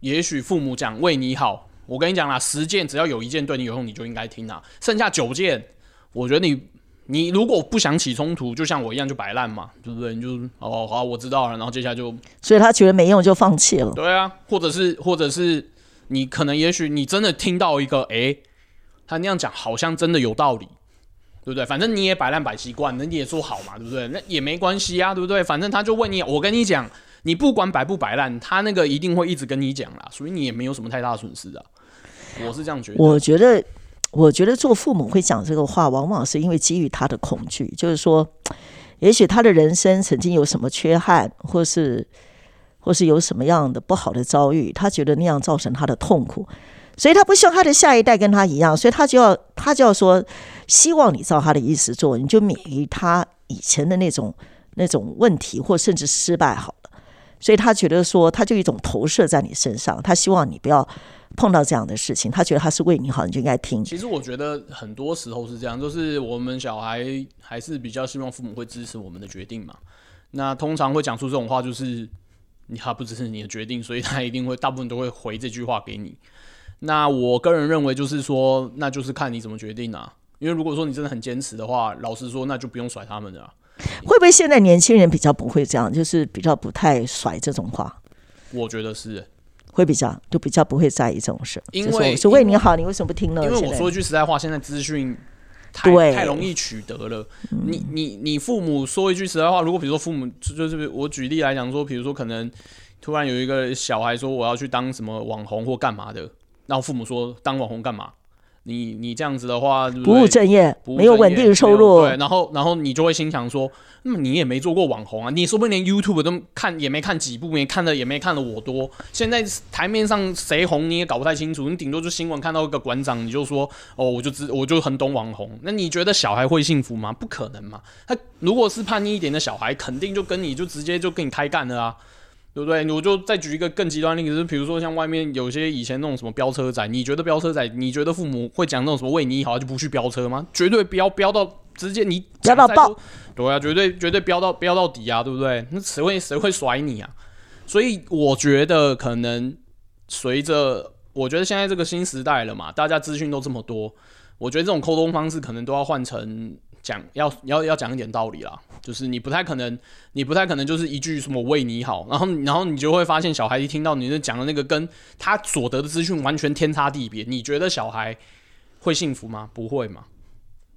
也许父母讲为你好，我跟你讲啦，十件只要有一件对你有用，你就应该听啊，剩下九件，我觉得你你如果不想起冲突，就像我一样就摆烂嘛，对不对？你就哦好，我知道了，然后接下来就所以他觉得没用就放弃了。对啊，或者是或者是你可能也许你真的听到一个，诶，他那样讲好像真的有道理，对不对？反正你也摆烂摆习惯，那你也说好嘛，对不对？那也没关系啊，对不对？反正他就问你，我跟你讲，你不管摆不摆烂，他那个一定会一直跟你讲啦，所以你也没有什么太大的损失啊。我是这样觉得。我觉得，我觉得做父母会讲这个话，往往是因为基于他的恐惧，就是说，也许他的人生曾经有什么缺憾，或是或是有什么样的不好的遭遇，他觉得那样造成他的痛苦，所以他不希望他的下一代跟他一样，所以他就要他就要说，希望你照他的意思做，你就免于他以前的那种那种问题或甚至失败好了。所以他觉得说，他就一种投射在你身上，他希望你不要碰到这样的事情，他觉得他是为你好，你就应该听。其实我觉得很多时候是这样，就是我们小孩还是比较希望父母会支持我们的决定嘛。那通常会讲出这种话，就是你他不支持你的决定，所以他一定会大部分都会回这句话给你。那我个人认为就是说，那就是看你怎么决定啊。因为如果说你真的很坚持的话，老实说，那就不用甩他们了。会不会现在年轻人比较不会这样，就是比较不太甩这种话，我觉得是，会比较就比较不会在意这种事，因为是为你好，你为什么不听呢？因为我说一句实在话，现在资讯太太容易取得了。你你你父母说一句实在话，如果比如说父母就就是我举例来讲说，比如说可能突然有一个小孩说我要去当什么网红或干嘛的，然后父母说当网红干嘛？你你这样子的话，对不不务？正业，不务没有稳定收正业没有入，对，然后然后你就会心想说，那么你也没做过网红啊，你说不定连 YouTube 都看也没看几部，没看的也没看的我多。现在台面上谁红你也搞不太清楚，你顶多就新闻看到一个馆长，你就说哦，我就知我就很懂网红。那你觉得小孩会幸福吗？不可能嘛。他如果是叛逆一点的小孩，肯定就跟你就直接就跟你开干了啊。对不对？我就再举一个更极端的例子，就比如说像外面有些以前那种什么飙车仔，你觉得飙车仔，你觉得父母会讲那种什么为你好就不去飙车吗？绝对飙飙到直接你飙到爆，对啊，绝对绝对飙到飙到底啊，对不对？那谁会谁会甩你啊？所以我觉得可能随着我觉得现在这个新时代了嘛，大家资讯都这么多，我觉得这种沟通方式可能都要换成讲要要要讲一点道理啦，就是你不太可能，你不太可能就是一句什么为你好，然后然后你就会发现小孩一听到你那讲的那个跟他所得的资讯完全天差地别，你觉得小孩会幸福吗？不会嘛？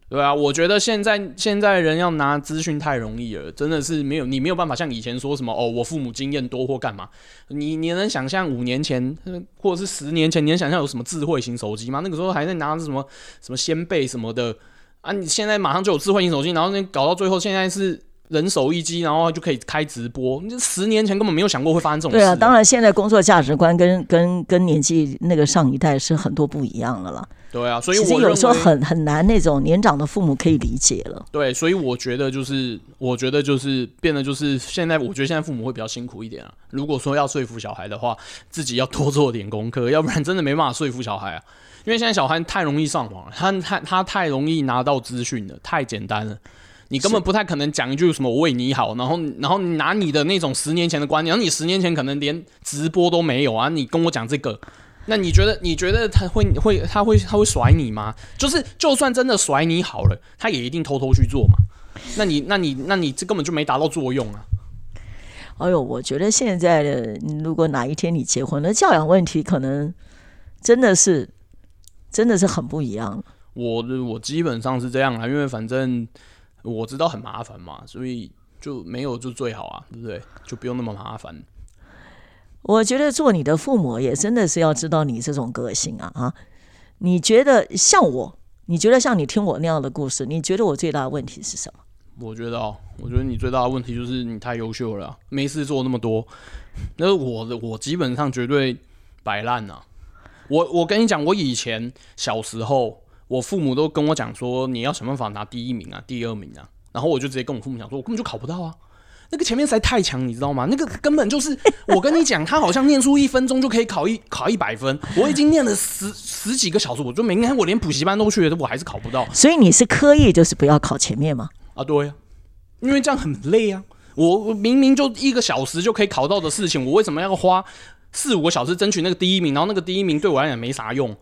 对啊，我觉得现在现在人要拿资讯太容易了，真的是没有你没有办法像以前说什么哦，我父母经验多或干嘛。你你能想象五年前或者是十年前，你能想象有什么智慧型手机吗？那个时候还在拿着什么什么先辈什么的啊，你现在马上就有智慧型手机，然后那搞到最后现在是人手一机，然后就可以开直播。你十年前根本没有想过会发生这种事。对啊，当然现在工作价值观跟跟跟年纪那个上一代是很多不一样了啦。对啊，所以其实我有时候很很难，那种年长的父母可以理解了。对，所以我觉得就是，我觉得就是变得就是现在，我觉得现在父母会比较辛苦一点啊。如果说要说服小孩的话，自己要多做点功课，要不然真的没办法说服小孩啊。因为现在小孩太容易上网了，他太他太容易拿到资讯了，太简单了。你根本不太可能讲一句什么“我为你好”，然后然后拿你的那种十年前的观念，然后你十年前可能连直播都没有啊，你跟我讲这个，那你觉得你觉得他会会他会他会甩你吗？就是就算真的甩你好了，他也一定偷偷去做嘛。那你那你那你这根本就没达到作用啊。哎呦，我觉得现在的如果哪一天你结婚了，教养问题可能真的是真的是很不一样。我的我基本上是这样啊，因为反正我知道很麻烦嘛，所以就没有就最好啊，对不对？就不用那么麻烦。我觉得做你的父母也真的是要知道你这种个性啊啊！你觉得像我，你觉得像你听我那样的故事，你觉得我最大的问题是什么？我觉得哦，我觉得你最大的问题就是你太优秀了啊、没事做那么多。那我的我基本上绝对摆烂啊！我我跟你讲，我以前小时候，我父母都跟我讲说，你要想办法拿第一名啊，第二名啊。然后我就直接跟我父母讲说，我根本就考不到啊。那个前面实在太强，你知道吗？那个根本就是我跟你讲，他好像念书一分钟就可以考一考一百分。我已经念了十十几个小时，我就每天我连补习班都去了，我还是考不到。所以你是刻意就是不要考前面吗？啊，对呀、因为这样很累啊。我我明明就一个小时就可以考到的事情，我为什么要花四五个小时争取那个第一名？然后那个第一名对我来讲没啥用。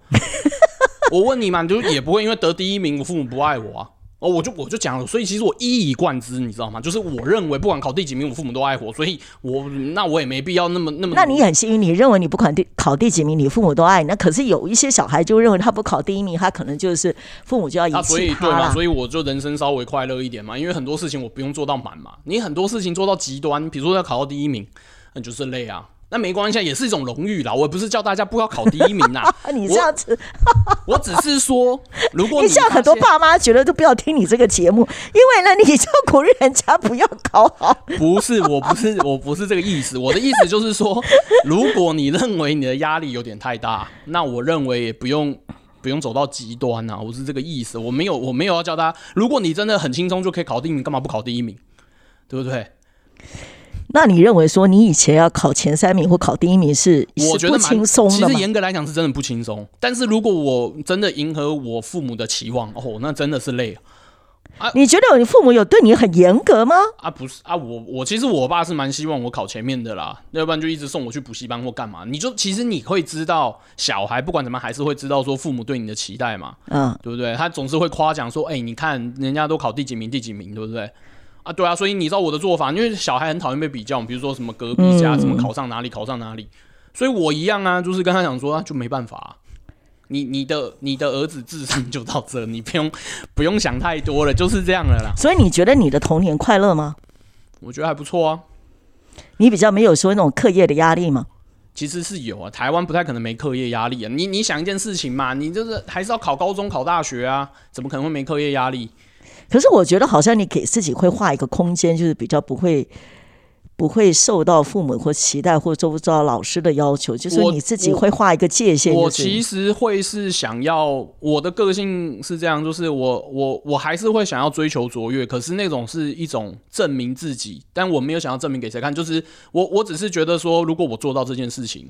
我问你嘛，你就也不会因为得第一名，我父母不爱我啊。哦，我就我就讲了，所以其实我一以贯之，你知道吗？就是我认为不管考第几名，我父母都爱我，所以我那我也没必要那么那么。那你很幸运，你认为你不管第考第几名，你父母都爱你。那可是有一些小孩就认为他不考第一名，他可能就是父母就要遗啊，所以对嘛，所以我就人生稍微快乐一点嘛，因为很多事情我不用做到满嘛。你很多事情做到极端，比如说要考到第一名，那就是累啊。那没关系，啊，也是一种荣誉啦。我也不是叫大家不要考第一名啦，啊，你这样子，我只是说，如果你你像很多爸妈觉得都不要听你这个节目，因为呢，你就鼓励人家不要考好。不是，我不是，我不是这个意思。我的意思就是说，如果你认为你的压力有点太大，那我认为也不用不用走到极端啊。我是这个意思，我没有我没有要叫大家，如果你真的很轻松就可以考第一名，干嘛不考第一名？对不对？那你认为说你以前要考前三名或考第一名是我觉得蛮轻松？其实严格来讲是真的不轻松。但是如果我真的迎合我父母的期望，哦，那真的是累你觉得你父母有对你很严格吗？啊！不是啊，我我其实我爸是蛮希望我考前面的啦，要不然就一直送我去补习班或干嘛。你就其实你会知道，小孩不管怎么还是会知道说父母对你的期待嘛，嗯，对不对？他总是会夸奖说，哎、你看人家都考第几名第几名，对不对？啊，对啊，所以你知道我的做法，因为小孩很讨厌被比较，比如说什么隔壁家什么考上哪里考上哪里，所以我一样啊，就是跟他讲说，啊、就没办法啊、你你的你的儿子智商就到这，你不用不用想太多了，就是这样了啦。所以你觉得你的童年快乐吗？我觉得还不错啊，你比较没有说那种课业的压力吗？其实是有啊，台湾不太可能没课业压力啊。你你想一件事情嘛，你就是还是要考高中考大学啊，怎么可能会没课业压力？可是我觉得好像你给自己会画一个空间，就是比较不会不会受到父母或期待或周遭老师的要求，就是你自己会画一个界限、就是。我其实会是想要，我的个性是这样，就是我我我还是会想要追求卓越，可是那种是一种证明自己，但我没有想要证明给谁看，就是我我只是觉得说，如果我做到这件事情，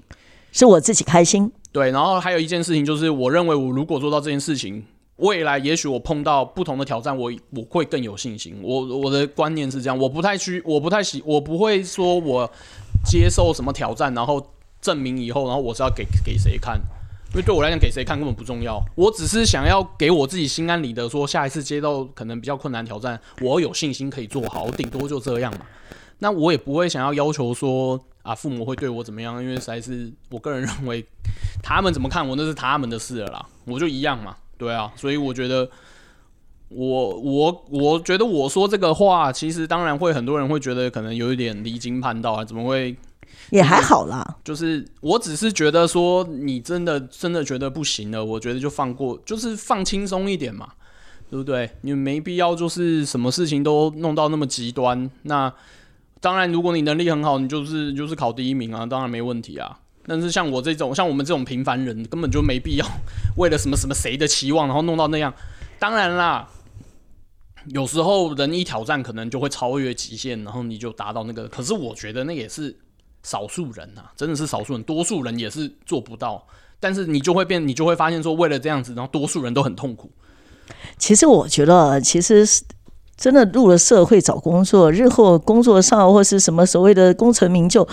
是我自己开心。对，然后还有一件事情就是，我认为我如果做到这件事情，未来也许我碰到不同的挑战，我我会更有信心。我我的观念是这样，我不太需，我不太喜，我不会说我接受什么挑战，然后证明以后，然后我是要给给谁看。因为对我来讲，给谁看根本不重要，我只是想要给我自己心安理得，说下一次接到可能比较困难挑战，我有信心可以做好，我顶多就这样嘛。那我也不会想要要求说啊，父母会对我怎么样，因为实在是我个人认为他们怎么看我那是他们的事了啦，我就一样嘛，对啊，所以我觉得我我我觉得我说这个话，其实当然会很多人会觉得可能有一点离经叛道啊，怎么会？也还好啦，就是我只是觉得说你真的真的觉得不行了，我觉得就放过，就是放轻松一点嘛。对不对？你没必要就是什么事情都弄到那么极端。那当然，如果你能力很好，你就是就是考第一名啊，当然没问题啊。但是像我这种，像我们这种平凡人，根本就没必要 为了什么什么谁的期望，然后弄到那样。当然啦，有时候人一挑战，可能就会超越极限，然后你就达到那个。可是我觉得那也是少数人啊，真的是少数人，多数人也是做不到。但是你就会变，你就会发现说，为了这样子，然后多数人都很痛苦。其实我觉得，其实是真的入了社会找工作，日后工作上或是什么所谓的功成名就，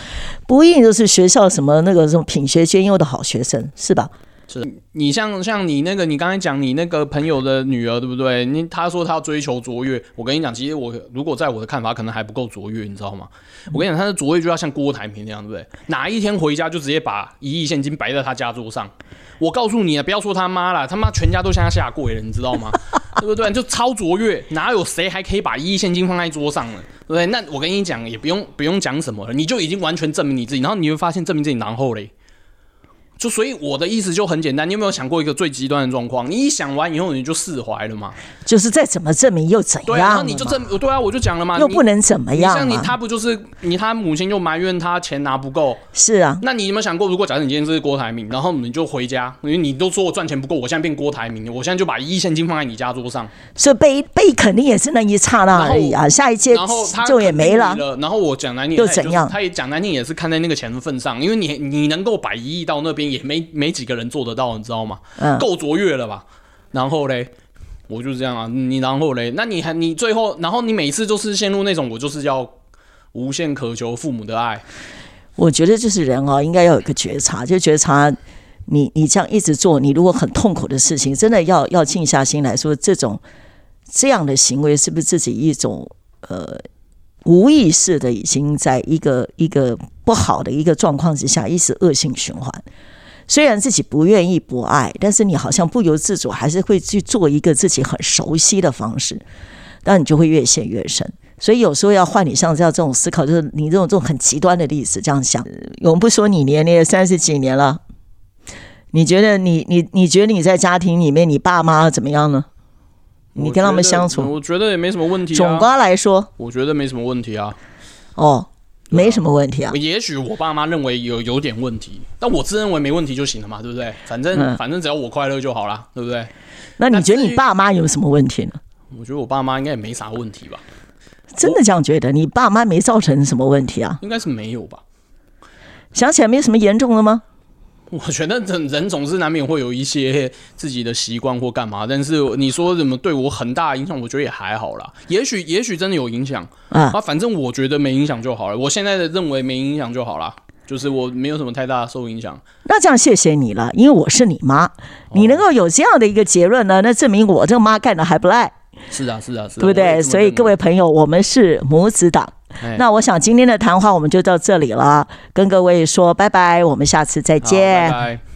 不一定就是学校什么那个什么品学兼优的好学生，是吧？是你像像你那个，你刚才讲你那个朋友的女儿，对不对？你他说他要追求卓越，我跟你讲，其实我如果在我的看法，可能还不够卓越，你知道吗？我跟你讲，他的卓越就要像郭台铭那样，对不对？哪一天回家就直接把一亿现金摆在他家桌上，我告诉你啊，不要说他妈了，他妈全家都向他下跪了，你知道吗？对不对？就超卓越，哪有谁还可以把一亿现金放在桌上呢？对不对？那我跟你讲，也不用不用讲什么了，你就已经完全证明你自己，然后你会发现证明自己，然后嘞。就所以我的意思就很简单，你有没有想过一个最极端的状况？你一想完以后你就释怀了嘛？就是再怎么证明又怎样？对啊，你就证对啊，我就讲了嘛，又不能怎么样？像你他不就是你他母亲就埋怨他钱拿不够？是啊，那你有没有想过，如果假设你今天是郭台铭，然后你就回家，因为你都说我赚钱不够，我现在变郭台铭，我现在就把一亿现金放在你家桌上，所以背背肯定也是那一刹那而已啊，下一届然后他就也没了。然后我讲难听又怎样？他也讲难听也是看在那个钱的份上，因为你你能够把一亿到那边也没没几个人做得到，你知道吗？嗯，够卓越了吧？然后嘞，我就是这样啊。你然后嘞，那你还你最后，然后你每次都是陷入那种我就是要无限渴求父母的爱。我觉得就是人啊，应该要有一个觉察，就觉察你你这样一直做，你如果很痛苦的事情，真的要要静下心来说，这种这样的行为是不是自己一种呃无意识的已经在一个一个不好的一个状况之下，一直恶性循环。虽然自己不愿意不爱，但是你好像不由自主还是会去做一个自己很熟悉的方式，那你就会越陷越深。所以有时候要换你像这样这种思考，就是你这种这种很极端的例子这样想。我们不说你年龄三十几年了，你觉得你你你觉得你在家庭里面你爸妈怎么样呢？你跟他们相处，我觉得也没什么问题。总瓜来说，我觉得没什么问题啊。哦，没什么问题啊。也许我爸妈认为有有点问题，但我自认为没问题就行了嘛，对不对？反正反正只要我快乐就好了，对不对？那你觉得你爸妈有什么问题呢？我觉得我爸妈应该也没啥问题吧。真的这样觉得？你爸妈没造成什么问题啊？应该是没有吧。想起来没有什么严重的吗？我觉得人人总是难免会有一些自己的习惯或干嘛，但是你说怎么对我很大影响，我觉得也还好啦。也许也许真的有影响啊，反正我觉得没影响就好了。我现在的认为没影响就好了，就是我没有什么太大受影响。那这样谢谢你了，因为我是你妈，你能够有这样的一个结论呢，那证明我这个妈干的还不赖。是啊，是啊，是，对不对？所以各位朋友，我们是母子党。那我想今天的谈话我们就到这里了，跟各位说拜拜，我们下次再见。拜拜。